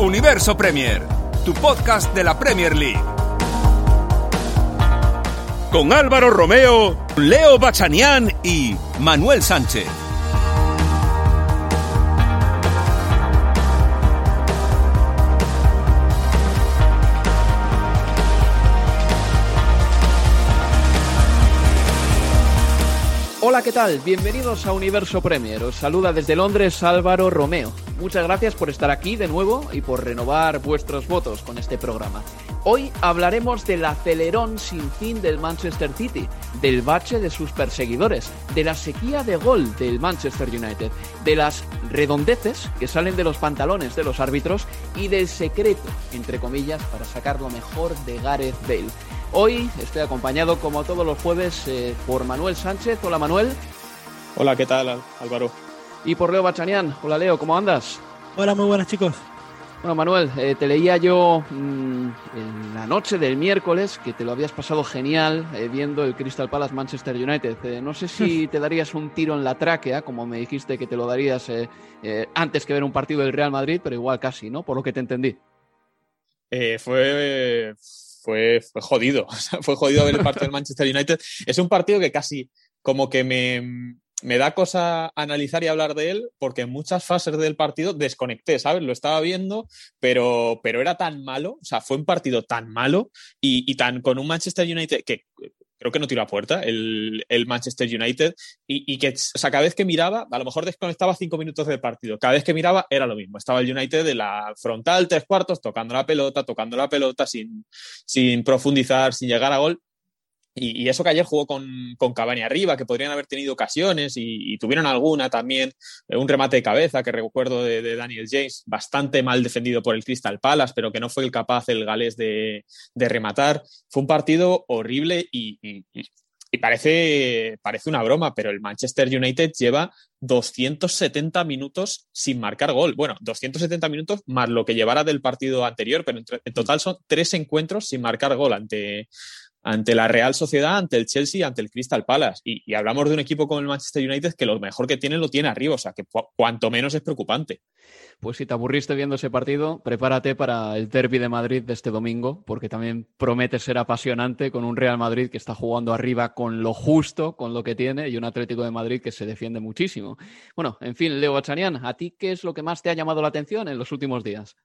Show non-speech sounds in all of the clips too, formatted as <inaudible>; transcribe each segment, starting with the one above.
Universo Premier, tu podcast de la Premier League. Con Álvaro Romeo, Leo Bachanián y Manuel Sánchez. Hola, ¿qué tal? Bienvenidos a Universo Premier. Os saluda desde Londres Álvaro Romeo. Muchas gracias por estar aquí de nuevo y por renovar vuestros votos con este programa. Hoy hablaremos del acelerón sin fin del Manchester City, del bache de sus perseguidores, de la sequía de gol del Manchester United, de las redondeces que salen de los pantalones de los árbitros y del secreto, entre comillas, para sacar lo mejor de Gareth Bale. Hoy estoy acompañado, como todos los jueves, eh, por Manuel Sánchez. Hola, Manuel. Hola, ¿qué tal, Álvaro? Y por Leo Bachanián. Hola, Leo, ¿cómo andas? Hola, muy buenas, chicos. Bueno, Manuel, eh, te leía yo mm, en la noche del miércoles que te lo habías pasado genial eh, viendo el Crystal Palace Manchester United. no sé si <laughs> te darías un tiro en la tráquea, como me dijiste que te lo darías antes que ver un partido del Real Madrid, pero igual casi, ¿no? Por lo que te entendí. fue fue, fue jodido. <laughs> fue jodido ver el partido del Manchester United. Es un partido que casi como que me, me da cosa analizar y hablar de él porque en muchas fases del partido desconecté, ¿sabes? Lo estaba viendo, pero, pero era tan malo, o sea, fue un partido tan malo y, y tan con un Manchester United que creo que no tiró a puerta el, Manchester United y, que, o sea, cada vez que miraba, a lo mejor desconectaba cinco minutos del partido, cada vez que miraba era lo mismo, estaba el United de la frontal, tres cuartos, tocando la pelota, tocando la pelota, sin, sin profundizar, sin llegar a gol. Y, eso que ayer jugó con, con, arriba, que podrían haber tenido ocasiones y, tuvieron alguna también, eh, un remate de cabeza que recuerdo de, Daniel James, bastante mal defendido por el Crystal Palace, pero que no fue el capaz el galés de, rematar. Fue un partido horrible y, parece, parece una broma, pero el Manchester United lleva 270 minutos sin marcar gol. Bueno, 270 minutos más lo que llevara del partido anterior, pero en total son tres encuentros sin marcar gol ante ante la Real Sociedad, ante el Chelsea, ante el Crystal Palace. Y, hablamos de un equipo como el Manchester United que lo mejor que tiene lo tiene arriba, o sea que cuanto menos es preocupante. Pues si te aburriste viendo ese partido, prepárate para el derby de Madrid de este domingo, porque también promete ser apasionante con un Real Madrid que está jugando arriba con lo justo, con lo que tiene, y un Atlético de Madrid que se defiende muchísimo. Bueno, en fin, Leo Bachanian, ¿a ti qué es lo que más te ha llamado la atención en los últimos días?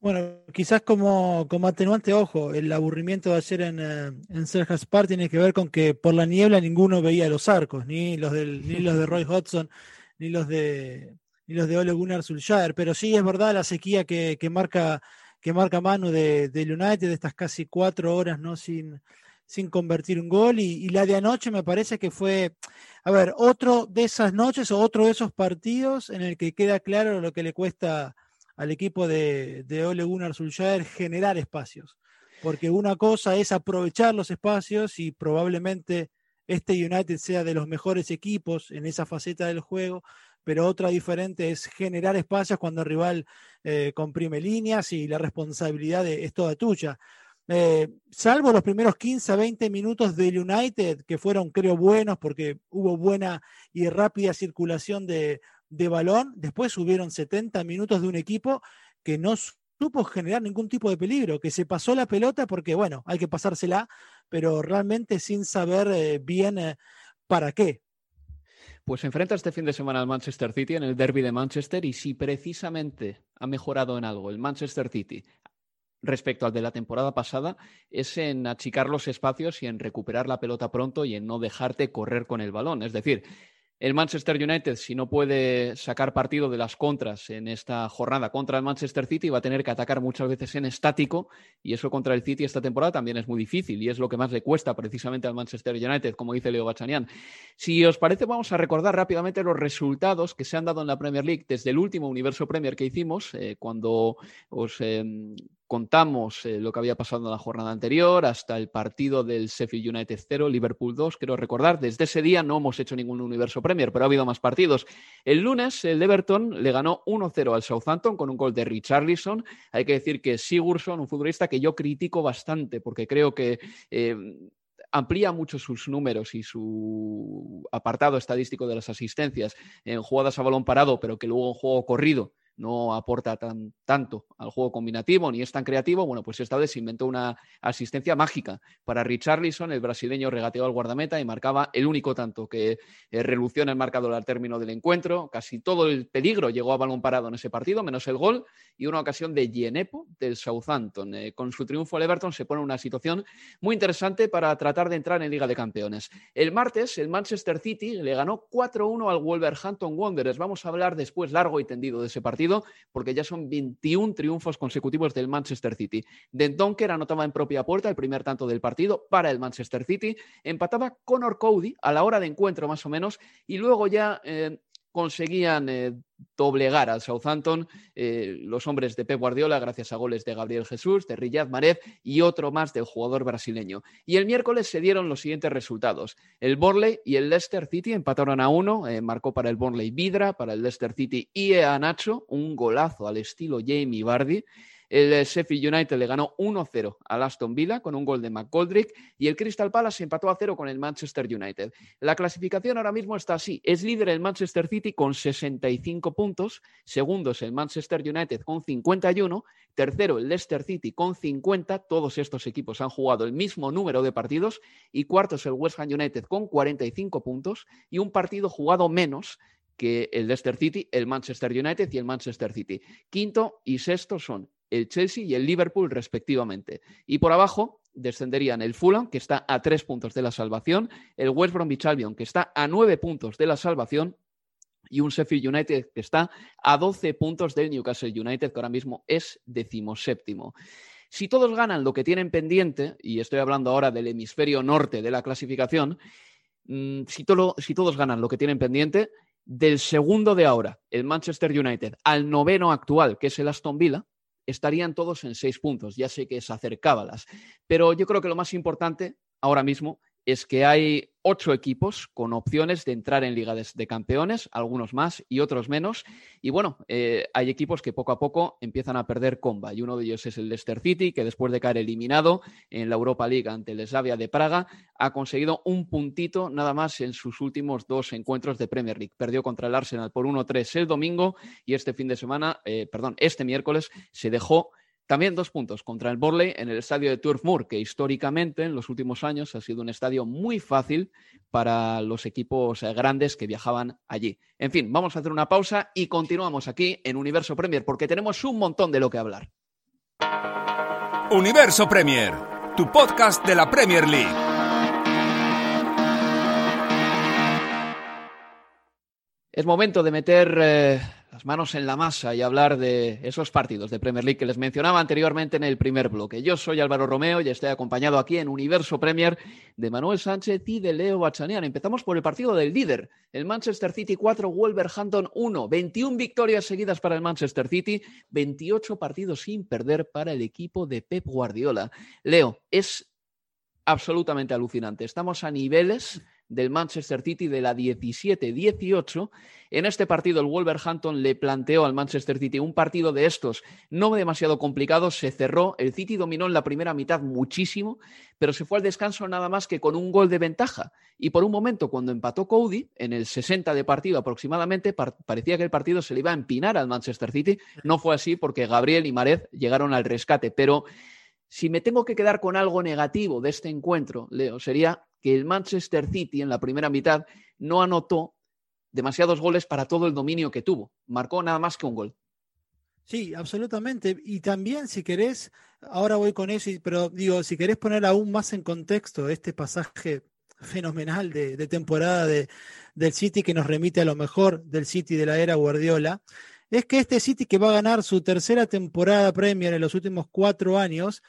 Bueno, quizás como, como atenuante, ojo, el aburrimiento de ayer en, eh, en Sergio Park tiene que ver con que por la niebla ninguno veía los arcos, ni los, del, ni los de Roy <laughs> Hodgson, ni los de, ni los de Ole Gunnar Solskjaer, pero sí es verdad la sequía que, que marca que marca Manu de, de United, de estas casi cuatro horas ¿no? sin, sin convertir un gol, y, y, la de anoche me parece que fue, a ver, otro de esas noches o otro de esos partidos en el que queda claro lo que le cuesta al equipo de, de Ole Gunnar Solskjaer generar espacios. Porque una cosa es aprovechar los espacios y probablemente este United sea de los mejores equipos en esa faceta del juego, pero otra diferente es generar espacios cuando el rival eh, comprime líneas y la responsabilidad es toda tuya. Eh, salvo los primeros 15 a 20 minutos del United, que fueron creo buenos porque hubo buena y rápida circulación de, de balón. Después hubieron 70 minutos de un equipo que no supo generar ningún tipo de peligro, que se pasó la pelota porque, bueno, hay que pasársela, pero realmente sin saber eh, bien eh, para qué. Pues enfrenta este fin de semana al Manchester City en el derby de Manchester y si precisamente ha mejorado en algo el Manchester City respecto al de la temporada pasada es en achicar los espacios y en recuperar la pelota pronto y en no dejarte correr con el balón. Es decir, el Manchester United, si no puede sacar partido de las contras en esta jornada contra el Manchester City, va a tener que atacar muchas veces en estático y eso contra el City esta temporada también es muy difícil y es lo que más le cuesta precisamente al Manchester United, como dice Leo Bachanian. Si os parece, vamos a recordar rápidamente los resultados que se han dado en la Premier League desde el último Universo Premier que hicimos, eh, cuando os em, contamos eh, lo que había pasado en la jornada anterior hasta el partido del Sheffield United 0, Liverpool 2, quiero recordar, desde ese día no hemos hecho ningún universo Premier, pero ha habido más partidos. El lunes el Everton le ganó 1-0 al Southampton con un gol de Richarlison. Hay que decir que Sigurdsson, un futbolista que yo critico bastante porque creo que... Eh, amplía mucho sus números y su apartado estadístico de las asistencias en jugadas a balón parado, pero que luego en juego corrido no aporta tan, tanto al juego combinativo ni es tan creativo, bueno, pues esta vez se inventó una asistencia mágica para Richarlison, el brasileño regateó al guardameta y marcaba el único tanto que eh, relució en el marcador al término del encuentro. Casi todo el peligro llegó a balón parado en ese partido, menos el gol y una ocasión de Gienepo del Southampton. Eh, con su triunfo el Everton se pone en una situación muy interesante para tratar de entrar en Liga de Campeones. El martes el Manchester City le ganó 4-1 al Wolverhampton Wanderers. Vamos a hablar después largo y tendido de ese partido porque ya son 21 triunfos consecutivos del Manchester City. Den Donker anotaba en propia puerta el primer tanto del partido para el Manchester City, empataba Conor Cody a la hora de encuentro más o menos y luego ya eh, conseguían eh, doblegar al Southampton eh, los hombres de Pep Guardiola gracias a goles de Gabriel Jesús, de Riyad Mahrez y otro más del jugador brasileño. Y el miércoles se dieron los siguientes resultados. El Borley y el Leicester City empataron a uno, eh, marcó para el Borley Vidra, para el Leicester City y a Nacho, un golazo al estilo Jamie Vardy. El eh, Sheffield United le ganó 1-0 al Aston Villa con un gol de McGoldrick y el Crystal Palace empató a cero con el Manchester United. La clasificación ahora mismo está así. Es líder el Manchester City con 65 puntos, segundo es el Manchester United con 51, tercero el Leicester City con 50, todos estos equipos han jugado el mismo número de partidos y cuarto es el West Ham United con 45 puntos y un partido jugado menos que el Leicester City, el Manchester United y el Manchester City. Quinto y sexto son el Chelsea y el Liverpool respectivamente. Y por abajo descenderían el Fulham, que está a tres puntos de la salvación, el West Bromwich Albion, que está a nueve puntos de la salvación, y un Sheffield United que está a doce puntos del Newcastle United, que ahora mismo es decimoséptimo. Si todos ganan lo que tienen pendiente, y estoy hablando ahora del hemisferio norte de la clasificación, mm, si, si todos ganan lo que tienen pendiente, del segundo de ahora, el Manchester United, al noveno actual, que es el Aston Villa, estarían todos en seis puntos. Ya sé que es hacer cábalas, pero yo creo que lo más importante ahora mismo es que hay ocho equipos con opciones de entrar en Liga de, Campeones, algunos más y otros menos. Y bueno, eh, hay equipos que poco a poco empiezan a perder comba. Y uno de ellos es el Leicester City, que después de caer eliminado en la Europa League ante el Slavia de Praga, ha conseguido un puntito nada más en sus últimos dos encuentros de Premier League. Perdió contra el Arsenal por 1-3 el domingo y este fin de semana, eh, perdón, este miércoles se dejó también dos puntos contra el Borley en el estadio de Turf Moor, que históricamente en los últimos años ha sido un estadio muy fácil para los equipos eh, grandes que viajaban allí. En fin, vamos a hacer una pausa y continuamos aquí en Universo Premier porque tenemos un montón de lo que hablar. Universo Premier, tu podcast de la Premier League. Es momento de meter eh, las manos en la masa y hablar de esos partidos de Premier League que les mencionaba anteriormente en el primer bloque. Yo soy Álvaro Romeo y estoy acompañado aquí en Universo Premier de Manuel Sánchez y de Leo Bachanian. Empezamos por el partido del líder, el Manchester City 4, Wolverhampton 1. 21 victorias seguidas para el Manchester City, 28 partidos sin perder para el equipo de Pep Guardiola. Leo, es absolutamente alucinante. Estamos a niveles del Manchester City de la 17-18. En este partido el Wolverhampton le planteó al Manchester City un partido de estos no demasiado complicado, se cerró, el City dominó en la primera mitad muchísimo, pero se fue al descanso nada más que con un gol de ventaja. Y por un momento, cuando empató Cody, en el 60 de partido aproximadamente, parecía que el partido se le iba a empinar al Manchester City. No fue así porque Gabriel y Marez llegaron al rescate, pero si me tengo que quedar con algo negativo de este encuentro, Leo, sería que el Manchester City en la primera mitad no anotó demasiados goles para todo el dominio que tuvo. Marcó nada más que un gol. Sí, absolutamente. Y también, si querés, ahora voy con eso, pero digo, si querés poner aún más en contexto este pasaje fenomenal de, temporada de, del City que nos remite a lo mejor del City de la era Guardiola, es que este City que va a ganar su tercera temporada Premier en los últimos cuatro años,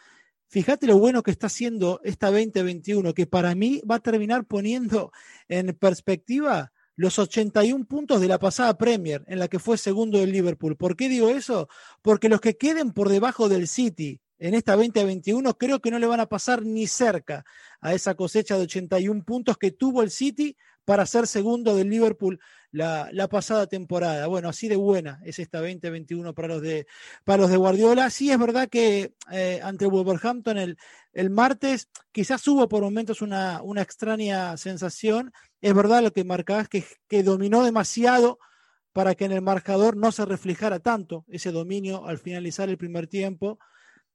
fíjate lo bueno que está haciendo esta 2021, que para mí va a terminar poniendo en perspectiva los 81 puntos de la pasada Premier, en la que fue segundo del Liverpool. ¿Por qué digo eso? Porque los que queden por debajo del City en esta 2021 creo que no le van a pasar ni cerca a esa cosecha de 81 puntos que tuvo el City para ser segundo del Liverpool la, pasada temporada. Bueno, así de buena es esta 2021 para los de, para los de Guardiola. Sí es verdad que eh, ante Wolverhampton el, el martes quizás hubo por momentos una, una extraña sensación. Es verdad lo que marcabas que, que dominó demasiado para que en el marcador no se reflejara tanto ese dominio al finalizar el primer tiempo.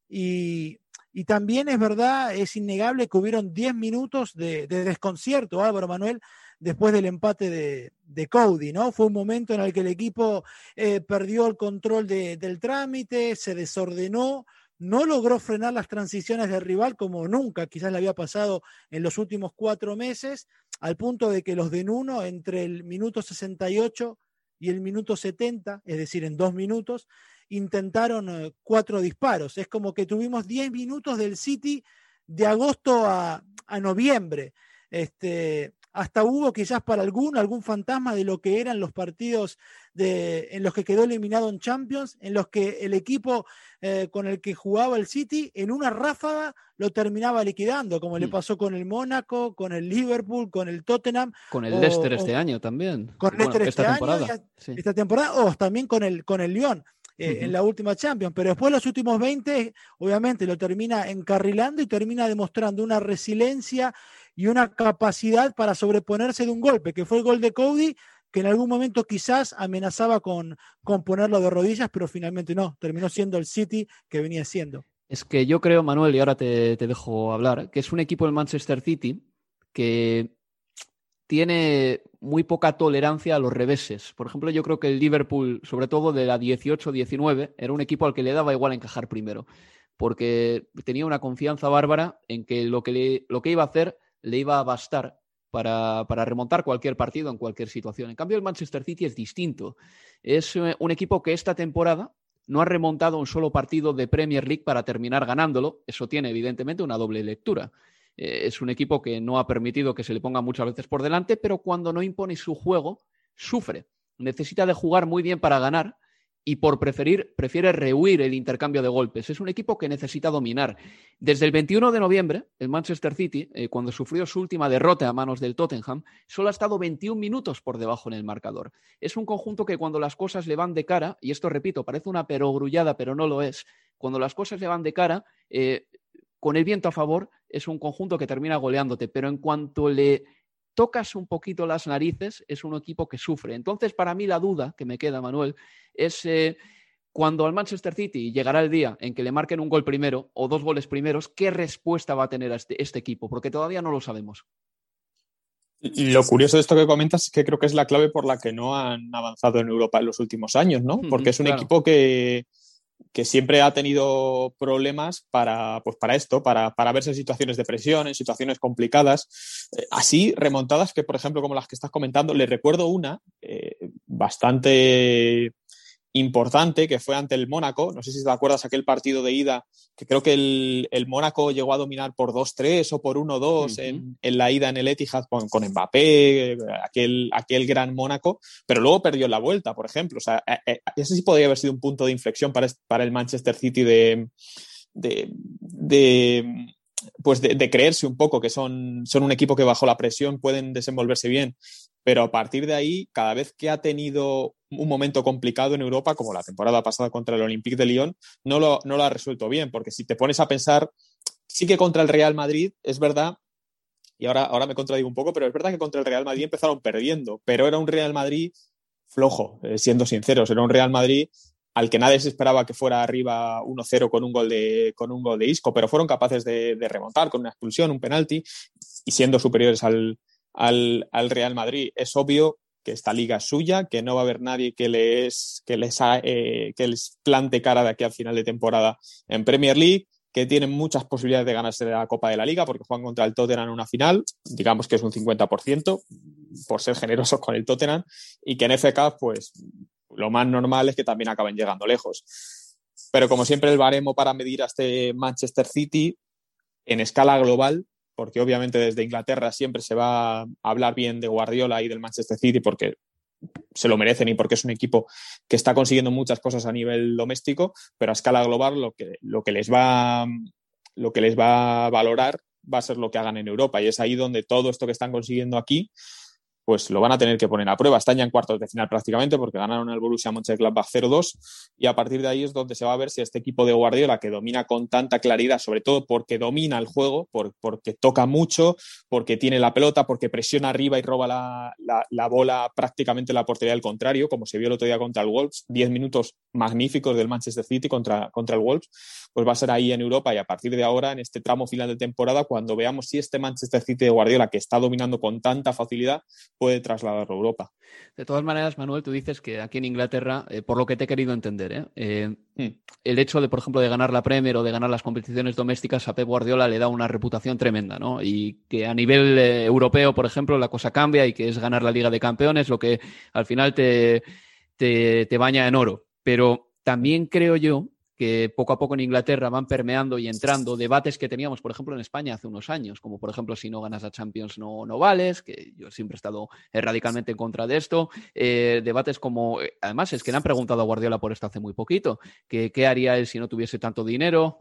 Y, también es verdad, es innegable que hubieron 10 minutos de, de desconcierto, Álvaro Manuel, después del empate de, de, Cody, ¿no? Fue un momento en el que el equipo eh, perdió el control del trámite, se desordenó, no logró frenar las transiciones del rival como nunca quizás le había pasado en los últimos cuatro meses, al punto de que los de Nuno entre el minuto 68 y el minuto 70, es decir, en dos minutos, intentaron eh, cuatro disparos. Es como que tuvimos 10 minutos del City de agosto a, a noviembre. Este, hasta hubo quizás para alguno algún fantasma de lo que eran los partidos de, en los que quedó eliminado en Champions, en los que el equipo eh, con el que jugaba el City en una ráfaga lo terminaba liquidando, como le mm. pasó con el Mónaco, con el Liverpool, con el Tottenham. Con el Leicester este año también. Con el Leicester este temporada, año, esta temporada, o también con el, con el Lyon. Eh, en la última Champions, pero después los últimos 20, obviamente lo termina encarrilando y termina demostrando una resiliencia y una capacidad para sobreponerse de un golpe, que fue el gol de Cody, que en algún momento quizás amenazaba con, con ponerlo de rodillas, pero finalmente no, terminó siendo el City que venía siendo. Es que yo creo, Manuel, y ahora te, te dejo hablar, que es un equipo del Manchester City que tiene muy poca tolerancia a los reveses. Por ejemplo, yo creo que el Liverpool, sobre todo de la 18-19, era un equipo al que le daba igual encajar primero, porque tenía una confianza bárbara en que lo que, lo que iba a hacer le iba a bastar para, remontar cualquier partido en cualquier situación. En cambio, el Manchester City es distinto. Es eh, un equipo que esta temporada no ha remontado un solo partido de Premier League para terminar ganándolo. Eso tiene, evidentemente, una doble lectura. Eh, es un equipo que no ha permitido que se le ponga muchas veces por delante, pero cuando no impone su juego, sufre. Necesita de jugar muy bien para ganar y por preferir, prefiere rehuir el intercambio de golpes. Es un equipo que necesita dominar. Desde el 21 de noviembre, el Manchester City, eh, cuando sufrió su última derrota a manos del Tottenham, solo ha estado 21 minutos por debajo en el marcador. Es un conjunto que cuando las cosas le van de cara, y esto repito, parece una perogrullada, pero no lo es, cuando las cosas le van de cara, eh, con el viento a favor, es un conjunto que termina goleándote, pero en cuanto le tocas un poquito las narices, es un equipo que sufre. Entonces, para mí la duda que me queda, Manuel, es eh, cuando al Manchester City llegará el día en que le marquen un gol primero o dos goles primeros, ¿qué respuesta va a tener este, este, equipo? Porque todavía no lo sabemos. Lo curioso de esto que comentas es que creo que es la clave por la que no han avanzado en Europa en los últimos años, ¿no? Porque es un equipo que, que siempre ha tenido problemas para, pues para esto, para, para, verse en situaciones de presión, en situaciones complicadas, eh, así remontadas que, por ejemplo, como las que estás comentando, le recuerdo una eh, bastante importante que fue ante el Mónaco. No sé si te acuerdas aquel partido de ida, que creo que el, el Mónaco llegó a dominar por 2-3 o por 1-2 en, en, la ida en el Etihad con, con Mbappé, aquel, aquel gran Mónaco, pero luego perdió la vuelta, por ejemplo. O sea, eh, eh, ese sí podría haber sido un punto de inflexión para, para el Manchester City de, de, de pues de, creerse un poco que son, son un equipo que bajo la presión pueden desenvolverse bien, pero a partir de ahí, cada vez que ha tenido un momento complicado en Europa, como la temporada pasada contra el Olympique de Lyon, no lo, no lo ha resuelto bien, porque si te pones a pensar, sí que contra el Real Madrid, es verdad, y ahora, ahora me contradigo un poco, pero es verdad que contra el Real Madrid empezaron perdiendo, pero era un Real Madrid flojo, eh, siendo sinceros, era un Real Madrid al que nadie se esperaba que fuera arriba 1-0 con un gol de con un gol de Isco, pero fueron capaces de, remontar con una expulsión, un penalti y siendo superiores al, al, Real Madrid. Es obvio que esta liga es suya, que no va a haber nadie que les, que les, eh, que les plante cara de aquí al final de temporada en Premier League, que tienen muchas posibilidades de ganarse la Copa de la Liga porque juegan contra el Tottenham en una final, digamos que es un 50% por ser generosos con el Tottenham, y que en FK, pues lo más normal es que también acaben llegando lejos. Pero como siempre, el baremo para medir a este Manchester City en escala global, porque obviamente desde Inglaterra siempre se va a hablar bien de Guardiola y del Manchester City porque se lo merecen y porque es un equipo que está consiguiendo muchas cosas a nivel doméstico, pero a escala global lo que, lo que, les, va, lo que les va a valorar va a ser lo que hagan en Europa y es ahí donde todo esto que están consiguiendo aquí pues lo van a tener que poner a prueba. Están ya en cuartos de final prácticamente porque ganaron el Borussia Mönchengladbach 0-2 y a partir de ahí es donde se va a ver si este equipo de Guardiola que domina con tanta claridad, sobre todo porque domina el juego, porque toca mucho, porque tiene la pelota, porque presiona arriba y roba la, bola prácticamente en la portería del contrario, como se vio el otro día contra el Wolves, 10 minutos magníficos del Manchester City contra, contra el Wolves, pues va a ser ahí en Europa y a partir de ahora, en este tramo final de temporada, cuando veamos si este Manchester City de Guardiola, que está dominando con tanta facilidad, puede trasladarlo a Europa. De todas maneras, Manuel, tú dices que aquí en Inglaterra, eh, por lo que te he querido entender, ¿eh? Eh, hmm. el hecho de, por ejemplo, de ganar la Premier o de ganar las competiciones domésticas a Pep Guardiola le da una reputación tremenda, ¿no? Y que a nivel europeo, por ejemplo, la cosa cambia y que es ganar la Liga de Campeones lo que al final te, te baña en oro. Pero también creo yo que poco a poco en Inglaterra van permeando y entrando debates que teníamos, por ejemplo, en España hace unos años, como por ejemplo si no ganas la Champions no, no vales, que yo siempre he estado eh, radicalmente en contra de esto. Eh, debates como, eh, además es que le han preguntado a Guardiola por esto hace muy poquito, que qué haría él si no tuviese tanto dinero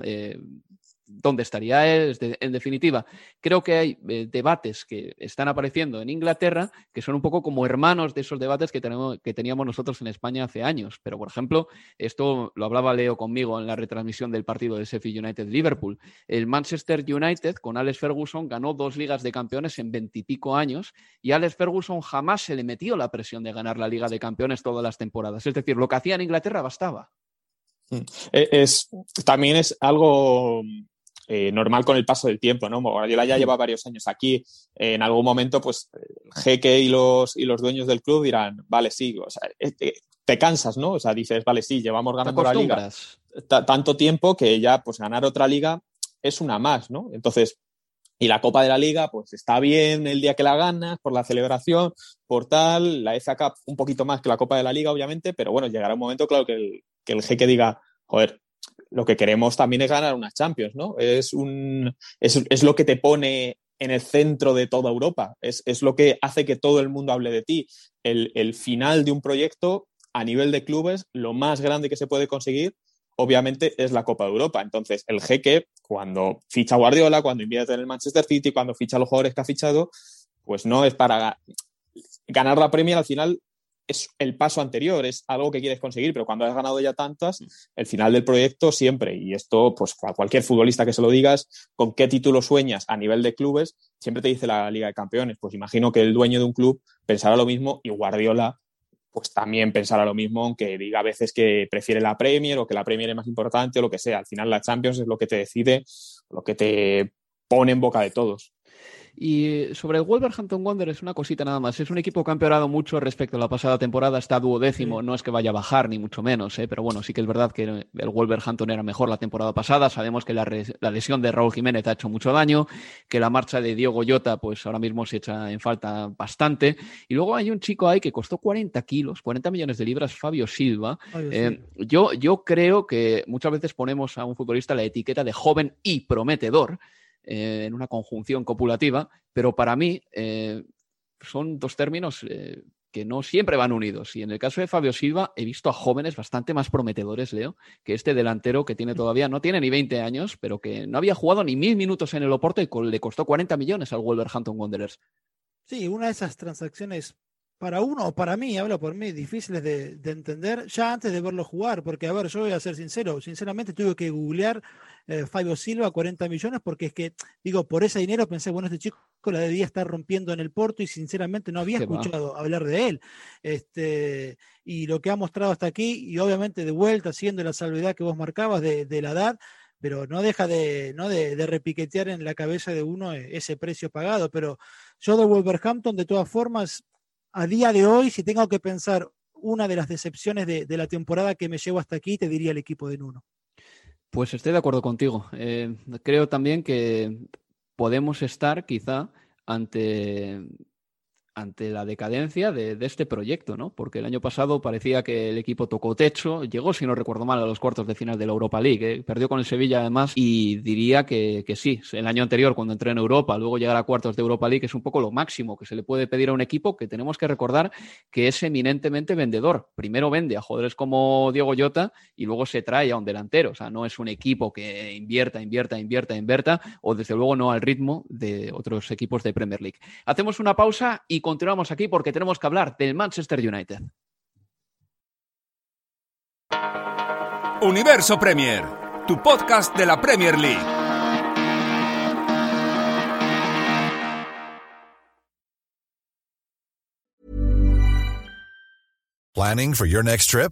dónde estaría él. En definitiva, creo que hay eh, debates que están apareciendo en Inglaterra que son un poco como hermanos de esos debates que, tenemos, que teníamos nosotros en España hace años. Pero, por ejemplo, esto lo hablaba Leo conmigo en la retransmisión del partido de Sheffield United-Liverpool. El Manchester United con Alex Ferguson ganó dos ligas de campeones en veintipico años y Alex Ferguson jamás se le metió la presión de ganar la Liga de Campeones todas las temporadas. Es decir, lo que hacía en Inglaterra bastaba. Mm. E, es, también es algo eh, normal con el paso del tiempo, ¿no? Guardiola ya lleva varios años aquí. en algún momento, pues, jeque y los, y los dueños del club dirán, vale, sí, o sea, eh, te, cansas, ¿no? O sea, dices, vale, sí, llevamos ganando la liga tanto tiempo que ya, pues, ganar otra liga es una más, ¿no? Entonces, y la Copa de la Liga, pues está bien el día que la ganas, por la celebración, por tal, la FA Cup un poquito más que la Copa de la Liga, obviamente, pero bueno, llegará un momento, claro, que el, que el jeque diga, joder, lo que queremos también es ganar una Champions, ¿no? Es, un, es, lo que te pone en el centro de toda Europa, es, lo que hace que todo el mundo hable de ti. El, final de un proyecto a nivel de clubes, lo más grande que se puede conseguir, obviamente, es la Copa de Europa. Entonces, el jeque, cuando ficha Guardiola, cuando invierte en el Manchester City, cuando ficha a los jugadores que ha fichado, pues no es para ganar la Premier al final es el paso anterior, es algo que quieres conseguir, pero cuando has ganado ya tantas, mm. el final del proyecto siempre, y esto, pues a cualquier futbolista que se lo digas, con qué título sueñas a nivel de clubes, siempre te dice la Liga de Campeones. Pues imagino que el dueño de un club pensará lo mismo y Guardiola, pues también pensará lo mismo, aunque diga a veces que prefiere la Premier o que la Premier es más importante o lo que sea. Al final la Champions es lo que te decide, lo que te pone en boca de todos. Y sobre el Wolverhampton Wanderers, una cosita nada más. Es un equipo que ha empeorado mucho respecto a la pasada temporada. Está duodécimo. No es que vaya a bajar, ni mucho menos. ¿eh? Pero bueno, sí que es verdad que el Wolverhampton era mejor la temporada pasada. Sabemos que la, lesión de Raúl Jiménez ha hecho mucho daño. Que la marcha de Diego Goyota, pues ahora mismo se echa en falta bastante. Y luego hay un chico ahí que costó 40 kilos, 40 millones de libras, Fabio Silva. Eh, yo, yo creo que muchas veces ponemos a un futbolista la etiqueta de joven y prometedor. Eh, en una conjunción copulativa, pero para mí eh, son dos términos eh, que no siempre van unidos. Y en el caso de Fabio Silva, he visto a jóvenes bastante más prometedores, Leo, que este delantero que tiene todavía, no tiene ni 20 años, pero que no había jugado ni mil minutos en el Oporto y le costó 40 millones al Wolverhampton Wanderers. Sí, una de esas transacciones para uno o para mí, hablo por mí, difíciles de, entender ya antes de verlo jugar, porque a ver, yo voy a ser sincero, sinceramente tuve que googlear eh, Fabio Silva 40 millones porque es que, digo, por ese dinero pensé, bueno, este chico la debía estar rompiendo en el Porto y sinceramente no había escuchado hablar de él. Este, y lo que ha mostrado hasta aquí, y obviamente de vuelta, siendo la salvedad que vos marcabas de, la edad, pero no deja de, ¿no? De, repiquetear en la cabeza de uno e, ese precio pagado. Pero yo de Wolverhampton, de todas formas, a día de hoy, si tengo que pensar una de las decepciones de, la temporada que me llevo hasta aquí, te diría el equipo de Nuno. Pues estoy de acuerdo contigo. Eh, creo también que podemos estar quizá ante ante la decadencia de, este proyecto, ¿no? Porque el año pasado parecía que el equipo tocó techo, llegó, si no recuerdo mal, a los cuartos de final de la Europa League, ¿eh? perdió con el Sevilla además, y diría que, sí, el año anterior cuando entré en Europa, luego llegar a cuartos de Europa League es un poco lo máximo que se le puede pedir a un equipo que tenemos que recordar que es eminentemente vendedor. Primero vende a jugadores como Diego Llota y luego se trae a un delantero, o sea, no es un equipo que invierta, invierta, invierta, invierta, o desde luego no al ritmo de otros equipos de Premier League. Hacemos una pausa y continuamos aquí porque tenemos que hablar del Manchester United. Universo Premier, tu podcast de la Premier League. Planning for your next trip?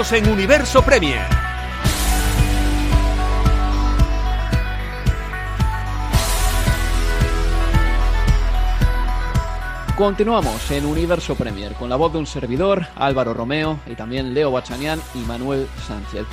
En Universo Premier. Continuamos en Universo Premier con la voz de un servidor, Álvaro Romeo, y también Leo Bachanian y Manuel Sánchez.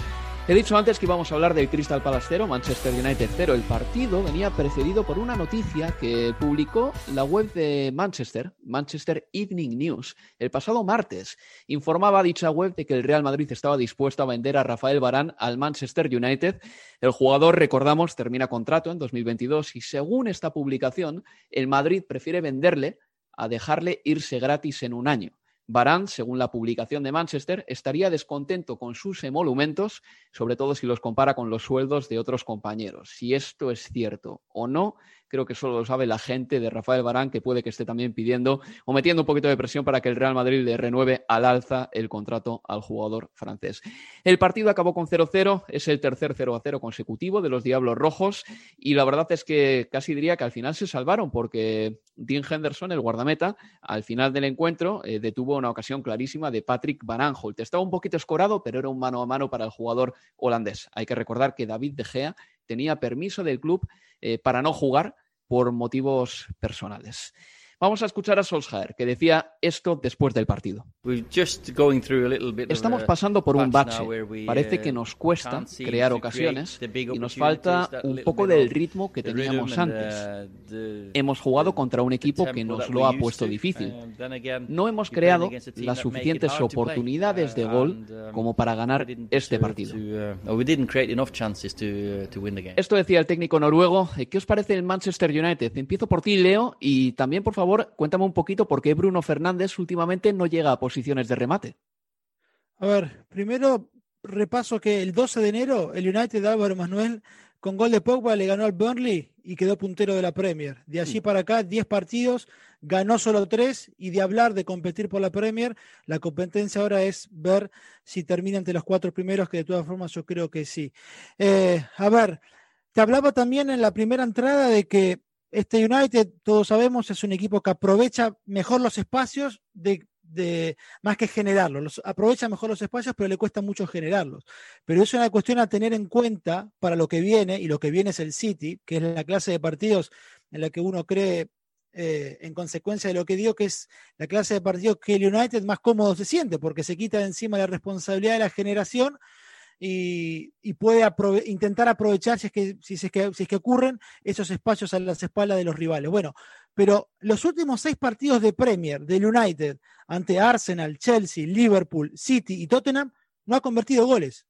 He dicho antes que íbamos a hablar del Crystal Palace 0, Manchester United 0. El partido venía precedido por una noticia que publicó la web de Manchester, Manchester Evening News, el pasado martes. Informaba dicha web de que el Real Madrid estaba dispuesto a vender a Rafael Barán al Manchester United. El jugador, recordamos, termina contrato en 2022 y según esta publicación, el Madrid prefiere venderle a dejarle irse gratis en un año. Barán, según la publicación de Manchester, estaría descontento con sus emolumentos, sobre todo si los compara con los sueldos de otros compañeros. Si esto es cierto o no, creo que solo lo sabe la gente de Rafael Barán, que puede que esté también pidiendo o metiendo un poquito de presión para que el Real Madrid le renueve al alza el contrato al jugador francés. El partido acabó con 0-0, es el tercer 0-0 consecutivo de los Diablos Rojos y la verdad es que casi diría que al final se salvaron porque Dean Henderson, el guardameta, al final del encuentro eh, detuvo una ocasión clarísima de Patrick Van. Estaba un poquito escorado, pero era un mano a mano para el jugador holandés. Hay que recordar que David De Gea tenía permiso del club eh, para no jugar por motivos personales. Vamos a escuchar a Solskjaer, que decía esto después del partido. Estamos pasando por un bache. Parece que uh, nos cuesta crear ocasiones y nos falta un poco del ritmo que teníamos antes. Hemos jugado contra un equipo que nos lo ha puesto difícil. No hemos creado las suficientes oportunidades de gol um, como para ganar este partido. uh, Esto decía el técnico noruego. ¿Qué os parece el Manchester United? Empiezo por ti, Leo, y también, por favor, cuéntame un poquito por qué Bruno Fernández últimamente no llega a posiciones de remate. A ver, primero repaso que el 12 de enero el United de Álvaro Manuel con gol de Pogba le ganó al Burnley y quedó puntero de la Premier. De allí mm. para acá, 10 partidos, ganó solo 3 y de hablar de competir por la Premier, la competencia ahora es ver si termina entre los cuatro primeros, que de todas formas yo creo que sí. Eh, a ver, te hablaba también en la primera entrada de que este United, todos sabemos, es un equipo que aprovecha mejor los espacios de, más que generarlos. aprovecha mejor los espacios, pero le cuesta mucho generarlos. Pero es una cuestión a tener en cuenta para lo que viene, y lo que viene es el City, que es la clase de partidos en la que uno cree, eh, en consecuencia de lo que digo, que es la clase de partidos que el United más cómodo se siente, porque se quita de encima la responsabilidad de la generación y, puede intentar aprovechar si es, que, si, es que, si que ocurren esos espacios a las espaldas de los rivales. Bueno, pero los últimos seis partidos de Premier del United ante Arsenal, Chelsea, Liverpool, City y Tottenham no ha convertido goles.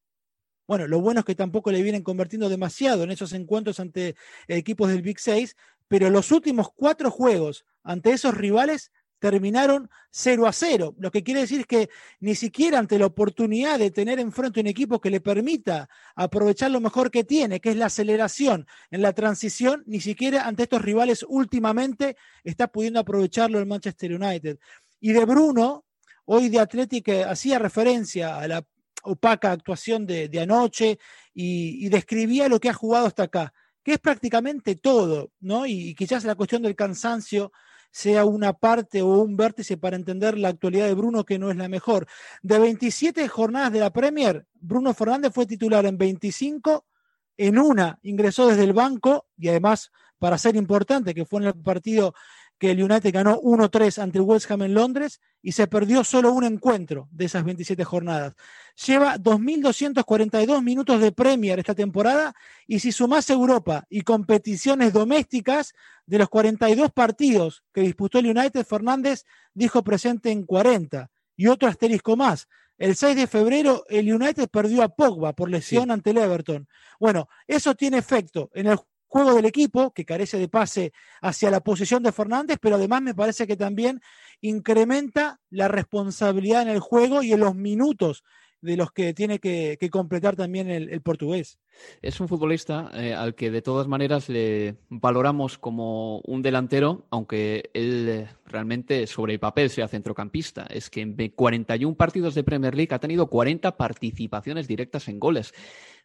Bueno, lo bueno es que tampoco le vienen convirtiendo demasiado en esos encuentros ante equipos del Big Six, pero los últimos cuatro juegos ante esos rivales terminaron 0 a 0, lo que quiere decir que ni siquiera ante la oportunidad de tener enfrente un equipo que le permita aprovechar lo mejor que tiene, que es la aceleración en la transición, ni siquiera ante estos rivales últimamente está pudiendo aprovecharlo el Manchester United. Y de Bruno, hoy de Atlético hacía referencia a la opaca actuación de, anoche y, describía lo que ha jugado hasta acá, que es prácticamente todo, ¿no? y quizás la cuestión del cansancio sea una parte o un vértice para entender la actualidad de Bruno, que no es la mejor. De 27 jornadas de la Premier, Bruno Fernández fue titular en 25, en una ingresó desde el banco y además, para ser importante, que fue en el partido que el United ganó 1-3 ante el West Ham en Londres y se perdió solo un encuentro de esas 27 jornadas. Lleva 2.242 minutos de Premier esta temporada y si sumás Europa y competiciones domésticas, de los 42 partidos que disputó el United, Fernández dijo presente en 40. Y otro asterisco más. El 6 de febrero el United perdió a Pogba por lesión ante el Everton. Bueno, eso tiene efecto en el juego del equipo, que carece de pase hacia la posición de Fernández, pero además me parece que también incrementa la responsabilidad en el juego y en los minutos de los que tiene que, completar también el, portugués. Es un futbolista eh, al que de todas maneras le valoramos como un delantero, aunque él eh, realmente sobre el papel sea centrocampista. Es que en 41 partidos de Premier League ha tenido 40 participaciones directas en goles.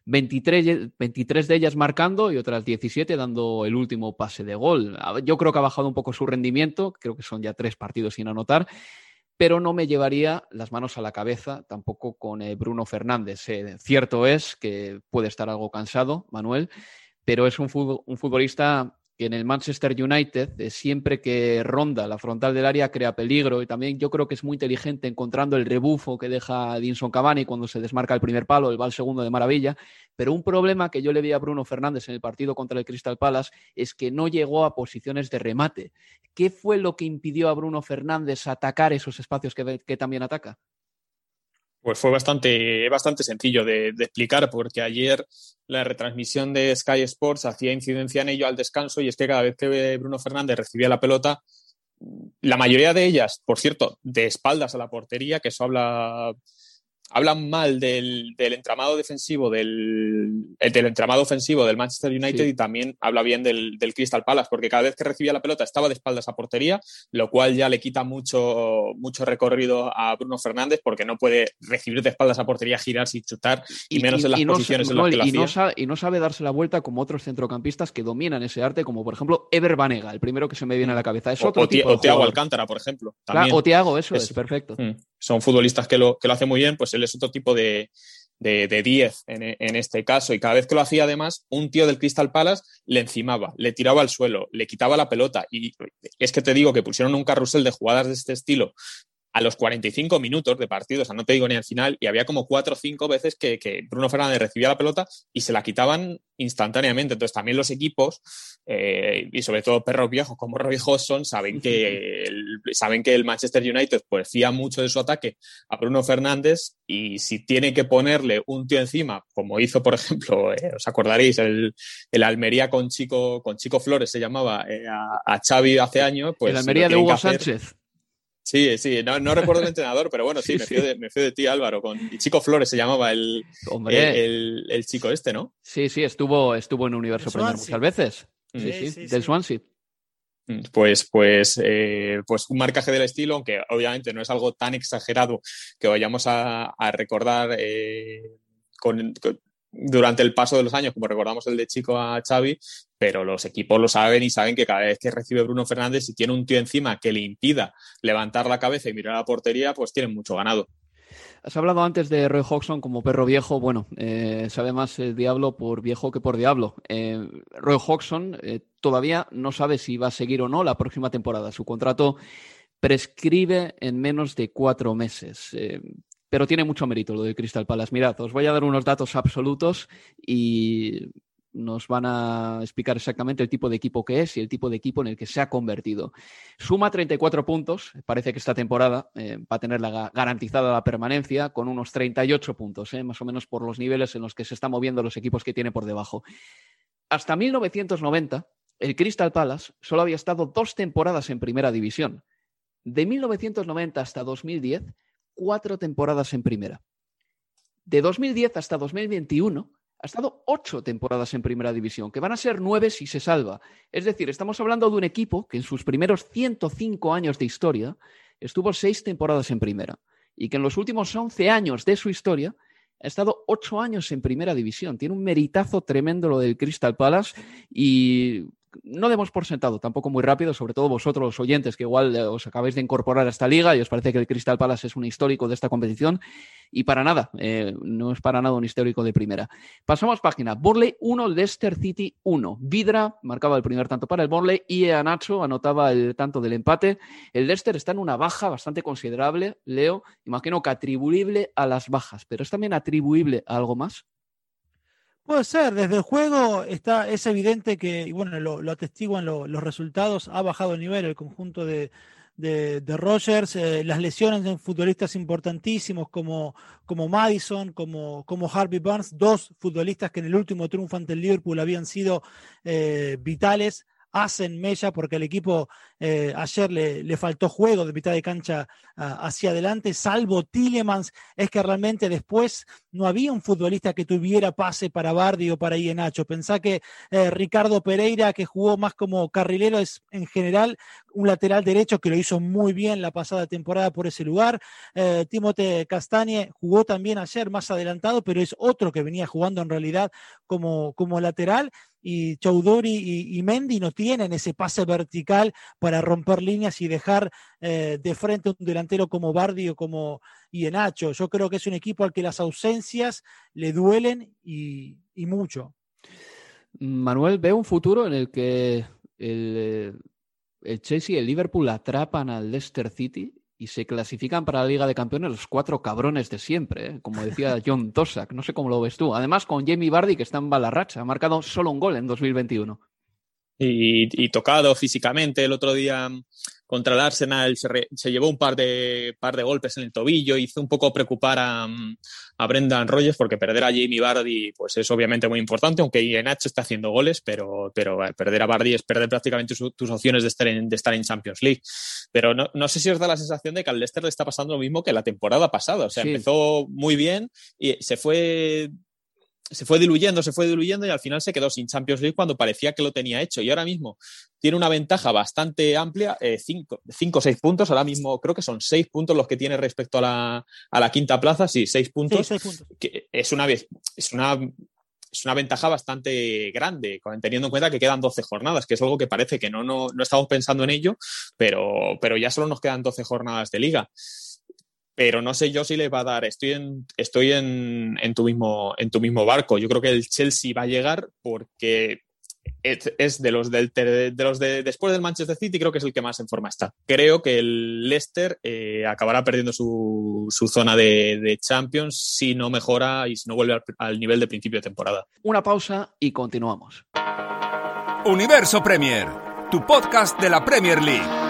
23, 23 de ellas marcando y otras 17 dando el último pase de gol. Yo creo que ha bajado un poco su rendimiento, creo que son ya tres partidos sin anotar, pero no me llevaría las manos a la cabeza tampoco con eh, Bruno Fernández. Eh, cierto es que puede estar algo cansado, Manuel, pero es un, un futbolista que en el Manchester United, eh, siempre que ronda la frontal del área, crea peligro y también yo creo que es muy inteligente encontrando el rebufo que deja Dinson Cavani cuando se desmarca el primer palo, el va al segundo de maravilla. Pero un problema que yo le vi a Bruno Fernández en el partido contra el Crystal Palace es que no llegó a posiciones de remate. ¿Qué fue lo que impidió a Bruno Fernández atacar esos espacios que también ataca? Pues fue bastante, bastante sencillo de, explicar, porque ayer la retransmisión de Sky Sports hacía incidencia en ello al descanso, y es que cada vez que Bruno Fernández recibía la pelota, la mayoría de ellas, por cierto, de espaldas a la portería, que eso habla, hablan mal del, entramado defensivo, del, del, entramado ofensivo del Manchester United y también habla bien del, Crystal Palace, porque cada vez que recibía la pelota estaba de espaldas a portería, lo cual ya le quita mucho, mucho recorrido a Bruno Fernández porque no puede recibir de espaldas a portería, girarse y chutar, y, menos en las posiciones en las que lo y sabe, y no sabe darse la vuelta como otros centrocampistas que dominan ese arte, como por ejemplo Ever Banega, el primero que se me viene a la cabeza. Es otro o, Tiago Alcántara, por ejemplo. o Tiago, eso es, perfecto. Mm son futbolistas que lo, que lo hacen muy bien, pues él es otro tipo de, de 10 en, este caso. Y cada vez que lo hacía, además, un tío del Crystal Palace le encimaba, le tiraba al suelo, le quitaba la pelota. Y es que te digo que pusieron un carrusel de jugadas de este estilo a los 45 minutos de partido, o sea, no te digo ni al final, y había como cuatro o cinco veces que, Bruno Fernández recibía la pelota y se la quitaban instantáneamente. Entonces, también los equipos, eh, y sobre todo perros viejos como Roy Hodgson, saben que, el, saben que el Manchester United pues fía mucho de su ataque a Bruno Fernández y si tiene que ponerle un tío encima, como hizo, por ejemplo, eh, os acordaréis, el, el, Almería con Chico, con Chico Flores se llamaba eh, a, Xavi hace años, pues... El Almería de Hugo Sánchez. Sí, sí, no, <laughs> recuerdo el entrenador, pero bueno, sí, me, Fío de, me, de, ti, Álvaro. Con, y Chico Flores se llamaba el, el, chico este, ¿no? Sí, sí, estuvo, estuvo en Universo Premier muchas veces. Mm. Sí, sí, del Swansea. Mm, pues, pues, eh, pues un marcaje del estilo, aunque obviamente no es algo tan exagerado que vayamos a, recordar eh, con, durante el paso de los años, como recordamos el de Chico a Xavi, pero los equipos lo saben y saben que cada vez que recibe Bruno Fernández, si tiene un tío encima que le impida levantar la cabeza y mirar a la portería, pues tienen mucho ganado. Has hablado antes de Roy Hodgson como perro viejo. Bueno, eh, sabe más el diablo por viejo que por diablo. Eh, Roy Hodgson eh, todavía no sabe si va a seguir o no la próxima temporada. Su contrato prescribe en menos de cuatro meses pero tiene mucho mérito lo de Crystal Palace. Mirad, os voy a dar unos datos absolutos y nos van a explicar exactamente el tipo de equipo que es y el tipo de equipo en el que se ha convertido. Suma 34 puntos, parece que esta temporada eh, va a tener la, garantizada la permanencia con unos 38 puntos, eh, más o menos por los niveles en los que se están moviendo los equipos que tiene por debajo. Hasta 1990, el Crystal Palace solo había estado dos temporadas en primera división. De 1990 hasta 2010 cuatro temporadas en primera. De 2010 hasta 2021 ha estado ocho temporadas en primera división, que van a ser nueve si se salva. Es decir, estamos hablando de un equipo que en sus primeros 105 años de historia estuvo seis temporadas en primera y que en los últimos 11 años de su historia ha estado ocho años en primera división. Tiene un meritazo tremendo lo del Crystal Palace y no demos por sentado tampoco muy rápido, sobre todo vosotros los oyentes que igual eh, os acabáis de incorporar a esta liga y os parece que el Crystal Palace es un histórico de esta competición y para nada, eh, no es para nada un histórico de primera. Pasamos página. Burley 1, Leicester City 1. Vidra marcaba el primer tanto para el Burley y Nacho anotaba el tanto del empate. El Leicester está en una baja bastante considerable, Leo, imagino que atribuible a las bajas, pero es también atribuible a algo más. Puede ser, desde el juego está, es evidente que, y bueno, lo, atestiguan los resultados, ha bajado el nivel el conjunto de, de, Rogers, eh, las lesiones en futbolistas importantísimos como, como Madison, como, como Harvey Barnes, dos futbolistas que en el último triunfo ante el Liverpool habían sido eh, vitales hacen mella porque el equipo eh, ayer le, le, faltó juego de mitad de cancha hacia adelante, salvo Tillemans, es que realmente después no había un futbolista que tuviera pase para Bardi o para Ienacho. Pensá que eh, Ricardo Pereira, que jugó más como carrilero, es en general un lateral derecho que lo hizo muy bien la pasada temporada por ese lugar. Eh, Timote Castañe jugó también ayer más adelantado, pero es otro que venía jugando en realidad como, como lateral y Chaudori y, Mendy no tienen ese pase vertical para romper líneas y dejar eh, de frente un delantero como Bardi o como Ienacho. Yo creo que es un equipo al que las ausencias le duelen y, mucho. Manuel, ve un futuro en el que el, eh, el Chelsea y el Liverpool atrapan al Leicester City y se clasifican para la Liga de Campeones los cuatro cabrones de siempre, ¿eh? como decía <laughs> John Tosak. No sé cómo lo ves tú. Además, con Jamie Bardi, que está en balarracha, ha marcado solo un gol en 2021. Y, y tocado físicamente el otro día contra el Arsenal se, llevó un par de, par de golpes en el tobillo, hizo un poco preocupar a, a Brendan Rogers porque perder a Jamie Vardy pues es obviamente muy importante, aunque INH está haciendo goles, pero, pero perder a Vardy es perder prácticamente tus opciones de estar, en, de estar en Champions League. Pero no, no, sé si os da la sensación de que al Leicester le está pasando lo mismo que la temporada pasada. O sea, empezó muy bien y se fue se fue diluyendo, se fue diluyendo y al final se quedó sin Champions League cuando parecía que lo tenía hecho. Y ahora mismo tiene una ventaja bastante amplia, eh, cinco, o seis puntos. Ahora mismo creo que son seis puntos los que tiene respecto a la, a la quinta plaza. Sí, seis puntos. Que es, una, es, una, es una ventaja bastante grande, teniendo en cuenta que quedan 12 jornadas, que es algo que parece que no, no, no estamos pensando en ello, pero, pero ya solo nos quedan 12 jornadas de liga pero no sé yo si le va a dar. Estoy en, estoy en, en, tu mismo, en tu mismo barco. Yo creo que el Chelsea va a llegar porque es, de los, del, de los de después del Manchester City, creo que es el que más en forma está. Creo que el Leicester eh, acabará perdiendo su, su zona de, de, Champions si no mejora y si no vuelve al, al nivel de principio de temporada. Una pausa y continuamos. Universo Premier, tu podcast de la Premier League.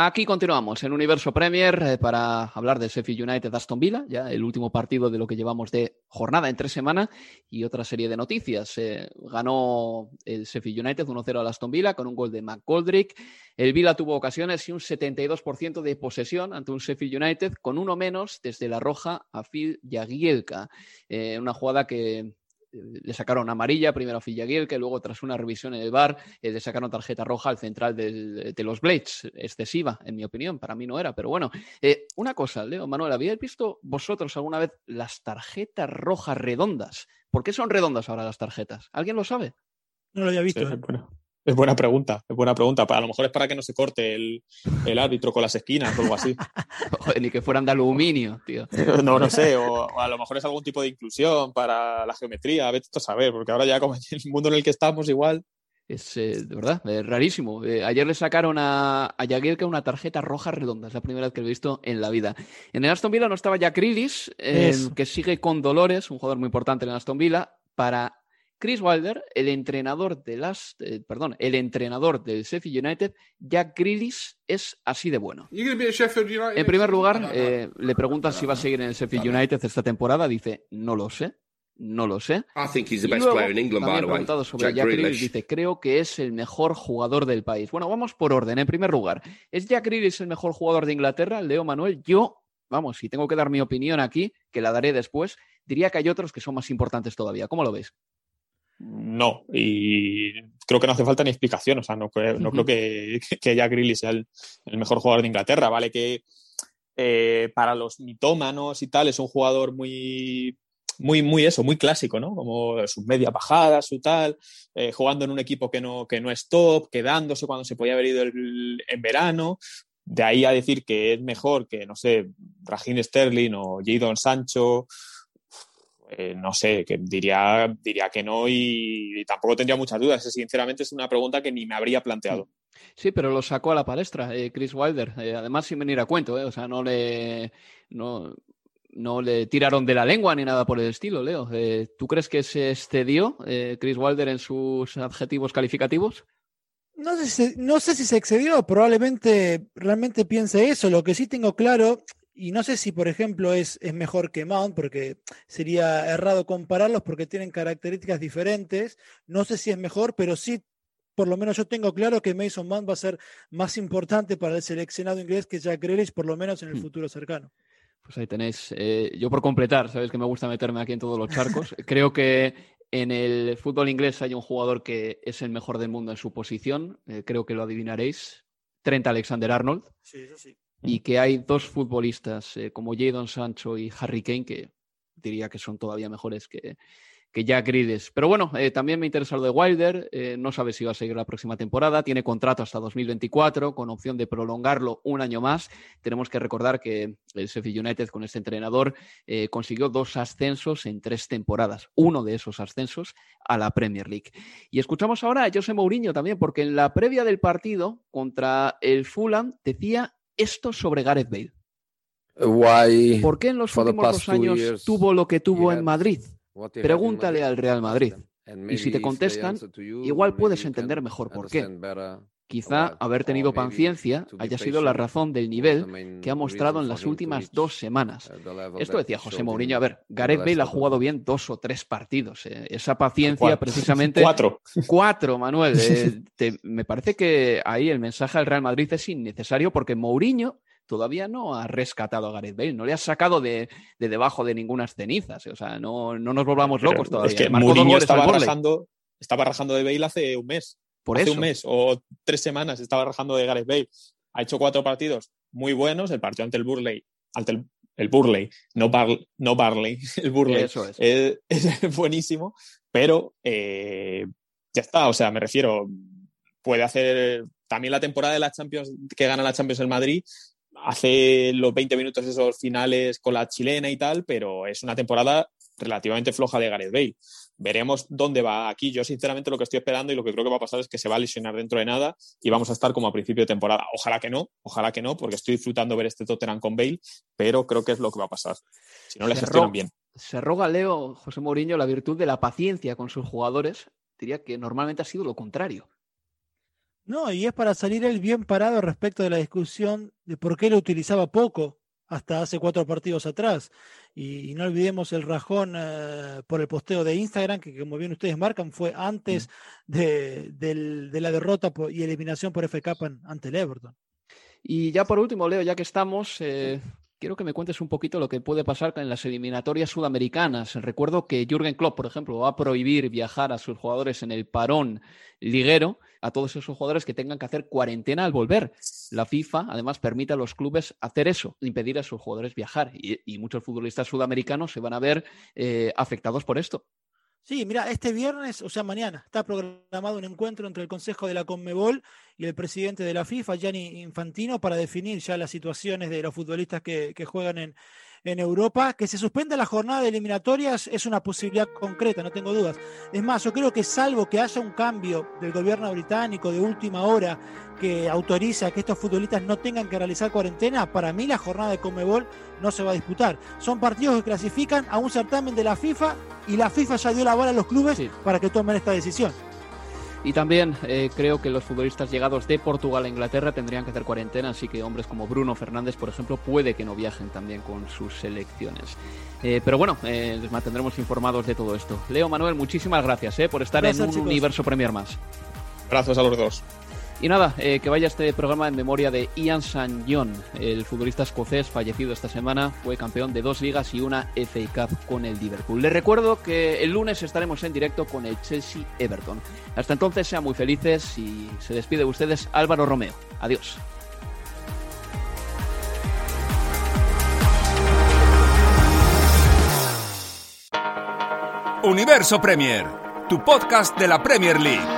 Aquí continuamos en Universo Premier eh, para hablar de Sheffield United Aston Villa, ya el último partido de lo que llevamos de jornada en tres semanas y otra serie de noticias. Eh, ganó el Sheffield United 1-0 al Aston Villa con un gol de McGoldrick. El Villa tuvo ocasiones y un 72% de posesión ante un Sheffield United con uno menos desde la roja a Phil Jagielka. Eh, una jugada que le sacaron amarilla primero a Fillaguir, que luego tras una revisión en el bar eh, le sacaron tarjeta roja al central de los Blades, excesiva en mi opinión, para mí no era, pero bueno, eh, una cosa, Leo, Manuel, ¿habíais visto vosotros alguna vez las tarjetas rojas redondas? ¿Por qué son redondas ahora las tarjetas? ¿Alguien lo sabe? No lo había visto. ¿eh? Es buena pregunta, es buena pregunta. A lo mejor es para que no se corte el, el árbitro con las esquinas o algo así. <laughs> ni que fueran de aluminio, tío. <laughs> No, no sé, o, a lo mejor es algún tipo de inclusión para la geometría, a saber, porque ahora ya como en el mundo en el que estamos igual. Es eh, de verdad, es rarísimo. Eh, ayer le sacaron a, a Jagielka una tarjeta roja redonda, es la primera vez que lo he visto en la vida. En el Aston Villa no estaba Jack Rilis, eh, que sigue con Dolores, un jugador muy importante en el Aston Villa, para Chris Wilder, el entrenador de las, eh, perdón, el entrenador del Sheffield United, Jack Grealish, es así de bueno. En primer lugar, eh, le preguntan si va a seguir en el Sheffield United esta temporada. Dice, no lo sé. No lo sé. y luego, también preguntado sobre Jack, Grealish, dice, creo que es el mejor jugador del país. Bueno, vamos por orden. En primer lugar, ¿es Jack Grealish el mejor jugador de Inglaterra? Leo Manuel, yo, vamos, si tengo que dar mi opinión aquí, que la daré después, diría que hay otros que son más importantes todavía. ¿Cómo lo ves? No, y creo que no hace falta ni explicación. O sea, no, no creo que, que Jack Grealish sea el, mejor jugador de Inglaterra. Vale que eh, para los mitómanos y tal es un jugador muy, muy, muy eso, muy clásico, ¿no? Como sus media bajadas, su tal, eh, jugando en un equipo que no, que no es top, quedándose cuando se podía haber ido en verano. De ahí a decir que es mejor que, no sé, Raheem Sterling o Jadon Sancho eh, no sé, que diría, diría que no y, tampoco tendría muchas dudas. Sinceramente es una pregunta que ni me habría planteado. Sí, pero lo sacó a la palestra eh, Chris Wilder, eh, además sin venir a cuento, o sea, no le, no, no, le tiraron de la lengua ni nada por el estilo, Leo. ¿Tú crees que se excedió Chris Wilder en sus adjetivos calificativos? No sé, no sé si se excedió, probablemente realmente piense eso. Lo que sí tengo claro y no sé si, por ejemplo, es, es, mejor que Mount, porque sería errado compararlos porque tienen características diferentes. No sé si es mejor, pero sí, por lo menos yo tengo claro que Mason Mount va a ser más importante para el seleccionado inglés que Jack Grealish, por lo menos en el hmm. futuro cercano. Pues ahí tenéis. Eh, yo por completar, sabes que me gusta meterme aquí en todos los charcos. <laughs> Creo que en el fútbol inglés hay un jugador que es el mejor del mundo en su posición. Eh, creo que lo adivinaréis. Trent Alexander Arnold. Sí, eso sí y que hay dos futbolistas eh, como Jadon Sancho y Harry Kane que diría que son todavía mejores que, que Jack Grealish. Pero bueno, eh, también me interesa lo de Wilder. Eh, no sabe si va a seguir la próxima temporada. Tiene contrato hasta 2024 con opción de prolongarlo un año más. Tenemos que recordar que el Sheffield United con este entrenador consiguió dos ascensos en tres temporadas. Uno de esos ascensos a la Premier League. Y escuchamos ahora a José Mourinho también, porque en la previa del partido contra el Fulham decía esto sobre Gareth Bale? ¿Por qué en los últimos dos años tuvo lo que tuvo en Madrid? Pregúntale al Real Madrid. Y si te contestan, igual puedes entender mejor por qué. Quizá haber tenido paciencia haya sido la razón del nivel que ha mostrado en las últimas dos semanas. Esto decía José Mourinho. A ver, Gareth Bale ha jugado bien dos o tres partidos. Eh. Esa paciencia, precisamente. <laughs> Cuatro. Cuatro, Manuel. Eh, <laughs> me parece que ahí el mensaje al Real Madrid es innecesario porque Mourinho todavía no ha rescatado a Gareth Bale, no le ha sacado de, debajo de ninguna cenizas. O sea, no, nos volvamos locos todavía. Es que Mourinho estaba rajando, estaba rajando de Bale hace un mes. Por hace un mes o tres semanas estaba rajando de Gareth Bale. Ha hecho cuatro partidos muy buenos. El partido ante el Burley, ante el, Burley, no, no Barley, <laughs> el Burley. Eso es. <laughs> es buenísimo, pero eh, ya está. O sea, me refiero, puede hacer también la temporada de la Champions que gana la Champions el Madrid hace los 20 minutos esos finales con la chilena y tal, pero es una temporada relativamente floja de Gareth Bale. Veremos dónde va aquí. Yo, sinceramente, lo que estoy esperando y lo que creo que va a pasar es que se va a lesionar dentro de nada y vamos a estar como a principio de temporada. Ojalá que no, ojalá que no, porque estoy disfrutando ver este Tottenham con Bale, pero creo que es lo que va a pasar. Si no le gestionan bien. Se roga Leo José Mourinho la virtud de la paciencia con sus jugadores. Diría que normalmente ha sido lo contrario. No, y es para salir él bien parado respecto de la discusión de por qué lo utilizaba poco hasta hace cuatro partidos atrás. Y, no olvidemos el rajón eh, por el posteo de Instagram, que como bien ustedes marcan, fue antes de, la derrota y eliminación por FK ante el Everton. Y ya por último, Leo, ya que estamos, eh, quiero que me cuentes un poquito lo que puede pasar en las eliminatorias sudamericanas. Recuerdo que Jürgen Klopp, por ejemplo, va a prohibir viajar a sus jugadores en el parón liguero a todos esos jugadores que tengan que hacer cuarentena al volver. La FIFA, además, permite a los clubes hacer eso, impedir a sus jugadores viajar. Y, muchos futbolistas sudamericanos se van a ver eh, afectados por esto. Sí, mira, este viernes, o sea, mañana, está programado un encuentro entre el Consejo de la Conmebol y el presidente de la FIFA, Gianni Infantino, para definir ya las situaciones de los futbolistas que, juegan en, en Europa. Que se suspenda la jornada de eliminatorias es una posibilidad concreta, no tengo dudas. Es más, yo creo que salvo que haya un cambio del gobierno británico de última hora que autoriza que estos futbolistas no tengan que realizar cuarentena, para mí la jornada de Conmebol no se va a disputar. Son partidos que clasifican a un certamen de la FIFA y la FIFA ya dio la bola a los clubes para que tomen esta decisión. Y también eh, creo que los futbolistas llegados de Portugal a Inglaterra tendrían que hacer cuarentena, así que hombres como Bruno Fernández, por ejemplo, puede que no viajen también con sus selecciones. Eh, pero bueno, eh, les mantendremos informados de todo esto. Leo Manuel, muchísimas gracias por estar en un universo Premier más. Gracias a los dos. Y nada, eh, que vaya este programa en memoria de Ian St. El futbolista escocés fallecido esta semana, fue campeón de dos ligas y una FA Cup con el Liverpool. Les recuerdo que el lunes estaremos en directo con el Chelsea Everton. Hasta entonces sean muy felices y se despide de ustedes Álvaro Romeo. Adiós. Universo Premier, tu podcast de la Premier League.